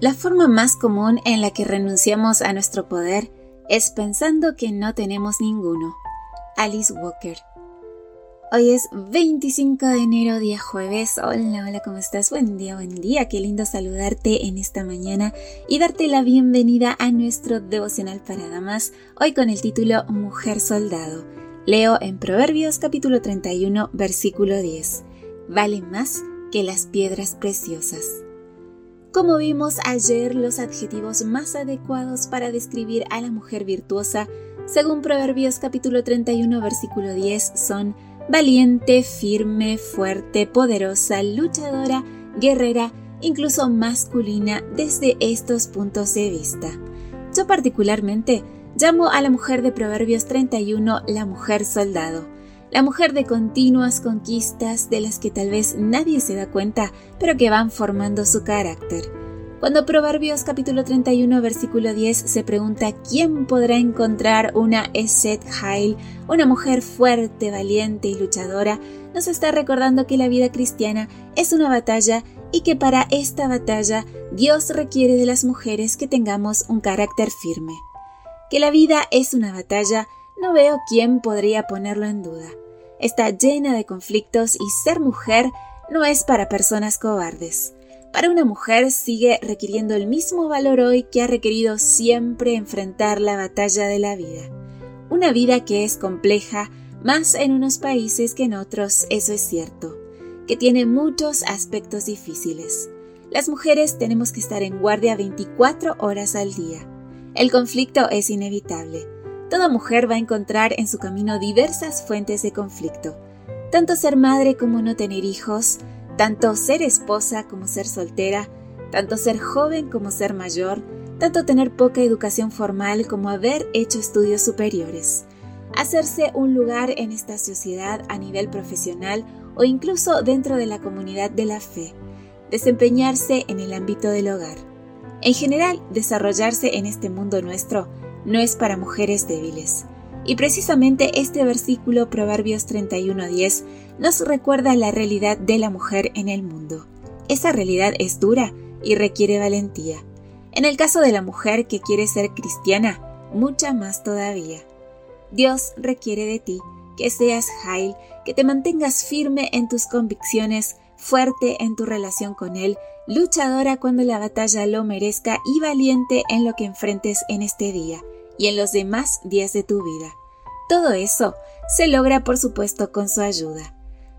La forma más común en la que renunciamos a nuestro poder es pensando que no tenemos ninguno. Alice Walker. Hoy es 25 de enero, día jueves. Hola, hola, ¿cómo estás? Buen día, buen día. Qué lindo saludarte en esta mañana y darte la bienvenida a nuestro devocional para damas, hoy con el título Mujer Soldado. Leo en Proverbios capítulo 31, versículo 10. Vale más que las piedras preciosas. Como vimos ayer, los adjetivos más adecuados para describir a la mujer virtuosa, según Proverbios capítulo 31 versículo 10, son valiente, firme, fuerte, poderosa, luchadora, guerrera, incluso masculina desde estos puntos de vista. Yo particularmente llamo a la mujer de Proverbios 31 la mujer soldado la mujer de continuas conquistas de las que tal vez nadie se da cuenta, pero que van formando su carácter. Cuando Proverbios capítulo 31 versículo 10 se pregunta quién podrá encontrar una Eset Hail, una mujer fuerte, valiente y luchadora, nos está recordando que la vida cristiana es una batalla y que para esta batalla Dios requiere de las mujeres que tengamos un carácter firme. Que la vida es una batalla no veo quién podría ponerlo en duda. Está llena de conflictos y ser mujer no es para personas cobardes. Para una mujer sigue requiriendo el mismo valor hoy que ha requerido siempre enfrentar la batalla de la vida. Una vida que es compleja, más en unos países que en otros, eso es cierto, que tiene muchos aspectos difíciles. Las mujeres tenemos que estar en guardia 24 horas al día. El conflicto es inevitable Toda mujer va a encontrar en su camino diversas fuentes de conflicto, tanto ser madre como no tener hijos, tanto ser esposa como ser soltera, tanto ser joven como ser mayor, tanto tener poca educación formal como haber hecho estudios superiores, hacerse un lugar en esta sociedad a nivel profesional o incluso dentro de la comunidad de la fe, desempeñarse en el ámbito del hogar. En general, desarrollarse en este mundo nuestro no es para mujeres débiles. Y precisamente este versículo Proverbios 31:10 nos recuerda la realidad de la mujer en el mundo. Esa realidad es dura y requiere valentía. En el caso de la mujer que quiere ser cristiana, mucha más todavía. Dios requiere de ti que seas Jail, que te mantengas firme en tus convicciones, fuerte en tu relación con Él, luchadora cuando la batalla lo merezca y valiente en lo que enfrentes en este día y en los demás días de tu vida. Todo eso se logra por supuesto con su ayuda.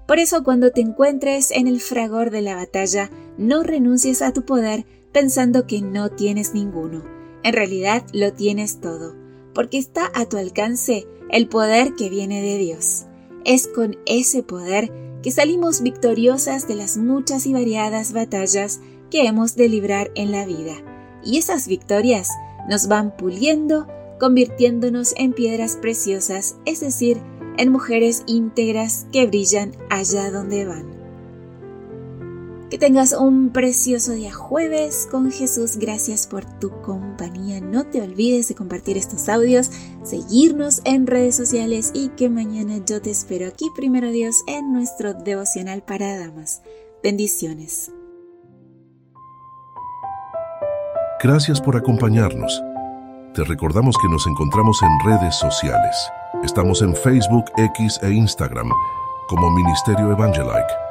Por eso cuando te encuentres en el fragor de la batalla, no renuncies a tu poder pensando que no tienes ninguno. En realidad lo tienes todo, porque está a tu alcance el poder que viene de Dios. Es con ese poder que salimos victoriosas de las muchas y variadas batallas que hemos de librar en la vida. Y esas victorias nos van puliendo convirtiéndonos en piedras preciosas, es decir, en mujeres íntegras que brillan allá donde van. Que tengas un precioso día jueves con Jesús. Gracias por tu compañía. No te olvides de compartir estos audios, seguirnos en redes sociales y que mañana yo te espero aquí, primero Dios, en nuestro devocional para damas. Bendiciones. Gracias por acompañarnos. Te recordamos que nos encontramos en redes sociales. Estamos en Facebook, X e Instagram como Ministerio Evangelike.